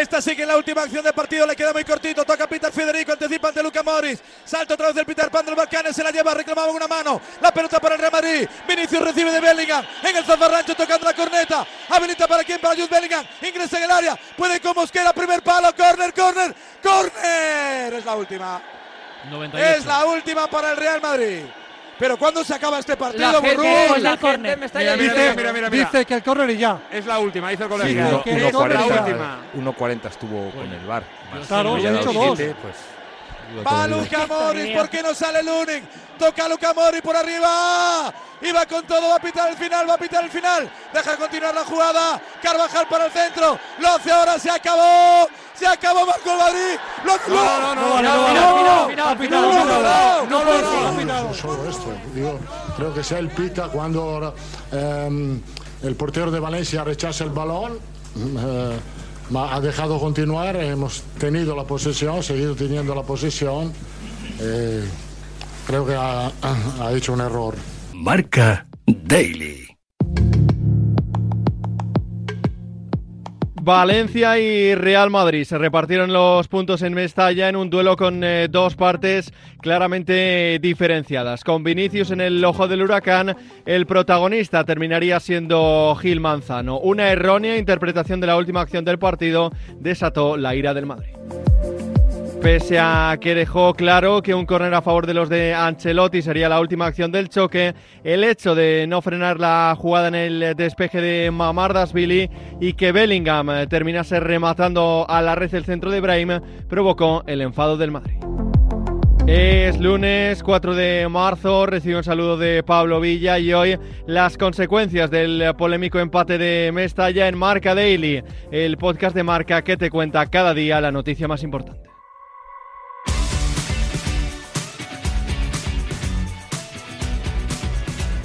Esta sigue la última acción del partido, le queda muy cortito. Toca Peter Federico, anticipa ante Luca Morris. Salta otra vez del Peter Pan del Balcanes, se la lleva, reclamaba una mano. La pelota para el Real Madrid. Vinicius recibe de Bellingham en el zafarrancho, tocando la corneta. Habilita para quién, para Jude Bellingham. Ingresa en el área, puede con Mosquera, primer palo, corner, corner, corner. Es la última. 98. Es la última para el Real Madrid. Pero ¿cuándo se acaba este partido, La gente, Burrus? la gente me está Mira, mira, diciendo- mira, mira, mira. Dice que el córner y ya. Es la última, dice el. Sí, última. 1.40 estuvo con el bar. Claro, ya dado hecho dos. siete, pues, Va Luca Morris, ¿por qué no sale Lunin? Toca Luca Morris por arriba. Y va con todo, va a pitar el final, va a pitar el final. Deja continuar la jugada. Carvajal para el centro. Lo hace ahora, se acabó. Se acabó Marco el Madrid. Lo No, no, no, no, no, no, no, no, no, no, final, no, final. no, no, No no, puede no, ser, no. final. Solo esto. Yo creo que sea el pita cuando ehm, el portero de Valencia rechaza el balón. eh, ha dejado continuar, hemos tenido la posesión, seguido teniendo la posesión. eh, creo que ha, ha- ha hecho un error. Marca Daily. Valencia y Real Madrid se repartieron los puntos en Mestalla en un duelo con eh, dos partes claramente diferenciadas. Con Vinicius en el ojo del huracán, el protagonista terminaría siendo Gil Manzano. Una errónea interpretación de la última acción del partido desató la ira del Madrid. Pese a que dejó claro que un córner a favor de los de Ancelotti sería la última acción del choque, el hecho de no frenar la jugada en el despeje de Mamardasvili y que Bellingham eh, terminase rematando a la red el centro de Brahim provocó el enfado del Madrid. Es lunes 4 de marzo, recibe un saludo de Pablo Villa y hoy las consecuencias del polémico empate de Mestalla en Marca Daily, el podcast de Marca que te cuenta cada día la noticia más importante.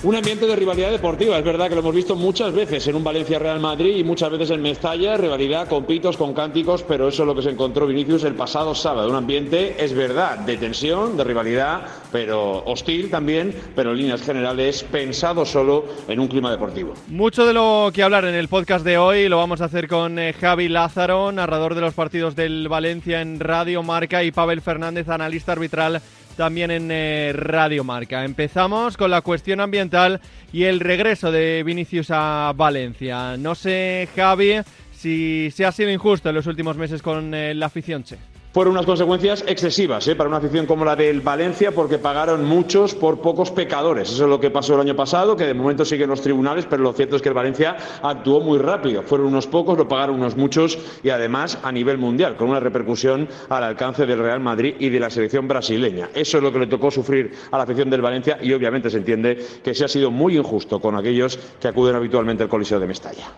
Un ambiente de rivalidad deportiva, es verdad que lo hemos visto muchas veces en un Valencia-Real Madrid y muchas veces en Mestalla, rivalidad con pitos, con cánticos, pero eso es lo que se encontró Vinicius el pasado sábado. Un ambiente, es verdad, de tensión, de rivalidad, pero hostil también, pero en líneas generales pensado solo en un clima deportivo. Mucho de lo que hablar en el podcast de hoy lo vamos a hacer con eh, Javi Lázaro, narrador de los partidos del Valencia en Radio Marca, y Pavel Fernández, analista arbitral también en eh, Radio Marca. Empezamos con la cuestión ambiental y el regreso de Vinicius a Valencia. No sé, Javi, si se ha sido injusto en los últimos meses con eh, la afición che. Fueron unas consecuencias excesivas ¿eh? para una afición como la del Valencia porque pagaron muchos por pocos pecadores. Eso es lo que pasó el año pasado, que de momento siguen los tribunales, pero lo cierto es que el Valencia actuó muy rápido. Fueron unos pocos, lo pagaron unos muchos y además a nivel mundial, con una repercusión al alcance del Real Madrid y de la selección brasileña. Eso es lo que le tocó sufrir a la afición del Valencia y obviamente se entiende que se ha sido muy injusto con aquellos que acuden habitualmente al Coliseo de Mestalla.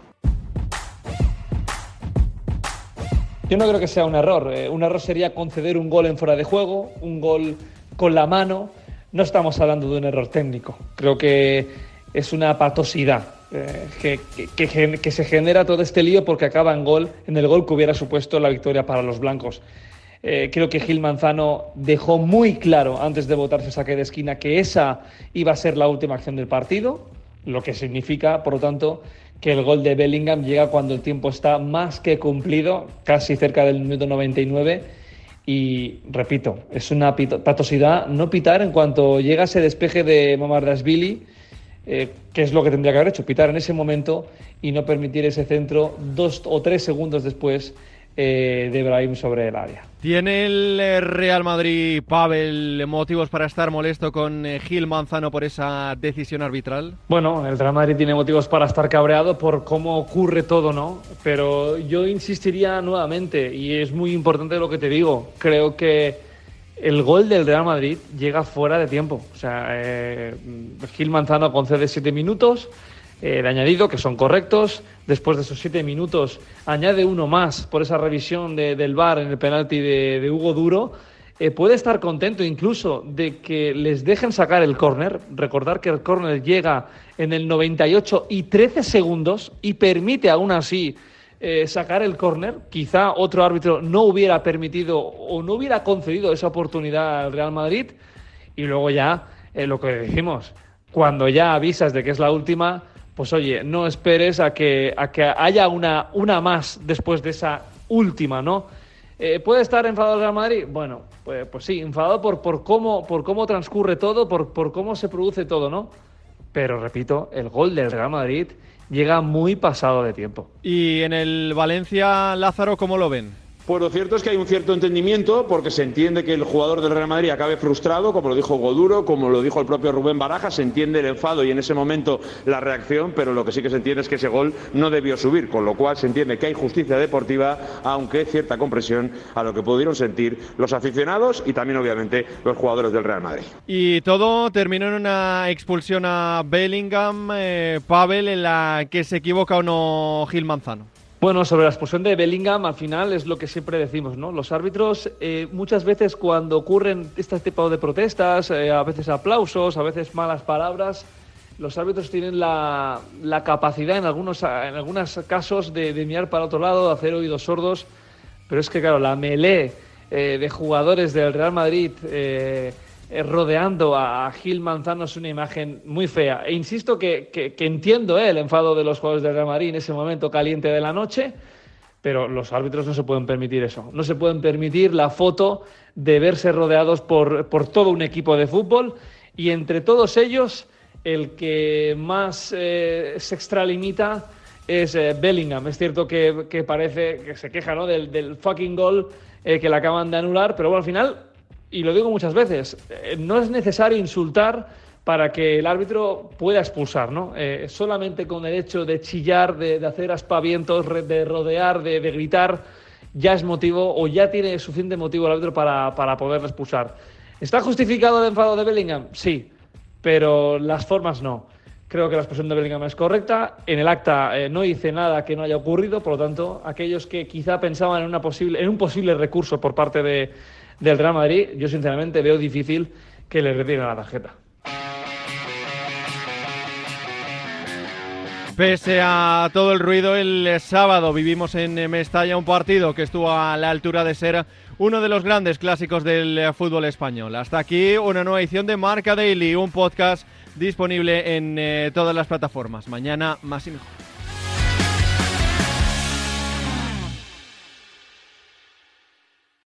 Yo no creo que sea un error. Eh, un error sería conceder un gol en fuera de juego, un gol con la mano. No estamos hablando de un error técnico. Creo que es una patosidad eh, que, se genera todo este lío porque acaba en gol, en el gol que hubiera supuesto la victoria para los blancos. Eh, creo que Gil Manzano dejó muy claro antes de votarse saque de esquina que esa iba a ser la última acción del partido, lo que significa, por lo tanto, que el gol de Bellingham llega cuando el tiempo está más que cumplido, casi cerca del minuto 99. Y repito, es una patosidad no pitar en cuanto llega ese despeje de Mamardashvili, eh, que es lo que tendría que haber hecho, pitar en ese momento y no permitir ese centro dos o tres segundos después eh, de Brahim sobre el área. ¿Tiene el eh, Real Madrid, Pavel, motivos para estar molesto con eh, Gil Manzano por esa decisión arbitral? Bueno, el Real Madrid tiene motivos para estar cabreado por cómo ocurre todo, ¿no? Pero yo insistiría nuevamente, y es muy importante lo que te digo, creo que el gol del Real Madrid llega fuera de tiempo. O sea, eh, Gil Manzano concede siete minutos eh, de añadido, que son correctos. Después de esos siete minutos, añade uno más por esa revisión de- del VAR en el penalti de, Hugo Duro. Eh, puede estar contento incluso de que les dejen sacar el córner. Recordar que el córner llega en el 98 y 13 segundos y permite aún así eh, sacar el córner. Quizá otro árbitro no hubiera permitido o no hubiera concedido esa oportunidad al Real Madrid. Y luego ya, eh, lo que dijimos, cuando ya avisas de que es la última, pues oye, no esperes a que, a que haya una, una más después de esa última, ¿no? Eh, ¿Puede estar enfadado el Real Madrid? Bueno, pues, pues sí, enfadado por, por, cómo, por cómo transcurre todo, por, por cómo se produce todo, ¿no? Pero repito, el gol del Real Madrid llega muy pasado de tiempo. Y en el Valencia, Lázaro, ¿cómo lo ven? Pues lo cierto es que hay un cierto entendimiento porque se entiende que el jugador del Real Madrid acabe frustrado, como lo dijo Goduro, como lo dijo el propio Rubén Baraja, se entiende el enfado y en ese momento la reacción, pero lo que sí que se entiende es que ese gol no debió subir, con lo cual se entiende que hay justicia deportiva, aunque cierta compresión a lo que pudieron sentir los aficionados y también obviamente los jugadores del Real Madrid. Y todo terminó en una expulsión a Bellingham, eh, Pavel, en la que se equivoca o no Gil Manzano. Bueno, sobre la expulsión de Bellingham, al final es lo que siempre decimos, ¿no? Los árbitros, eh, muchas veces cuando ocurren este tipo de protestas, eh, a veces aplausos, a veces malas palabras, los árbitros tienen la, capacidad en algunos, en algunos casos de, de, mirar para otro lado, de hacer oídos sordos, pero es que, claro, la melee eh, de jugadores del Real Madrid eh, rodeando a Gil Manzano es una imagen muy fea. E insisto que, que, entiendo eh, el enfado de los jugadores del Real Madrid en ese momento caliente de la noche, pero los árbitros no se pueden permitir eso. No se pueden permitir la foto de verse rodeados por, por todo un equipo de fútbol y entre todos ellos el que más eh, se extralimita es eh, Bellingham. Es cierto que, que, parece que se queja ¿no? del, del fucking gol eh, que le acaban de anular, pero bueno, al final y lo digo muchas veces, eh, no es necesario insultar para que el árbitro pueda expulsar, ¿no? Eh, solamente con el hecho de chillar, de, hacer aspavientos, de rodear, de, gritar, ya es motivo o ya tiene suficiente motivo el árbitro para, para poder expulsar. ¿Está justificado el enfado de Bellingham? Sí, pero las formas no. Creo que la expresión de Bellingham es correcta. En el acta eh, no dice nada que no haya ocurrido, por lo tanto, aquellos que quizá pensaban en, una posible, en un posible recurso por parte de, del Real Madrid, yo sinceramente veo difícil que le retiren la tarjeta. Pese a todo el ruido, el sábado vivimos en Mestalla un partido que estuvo a la altura de ser uno de los grandes clásicos del fútbol español. Hasta aquí una nueva edición de Marca Daily, un podcast disponible en eh, todas las plataformas. Mañana más y mejor.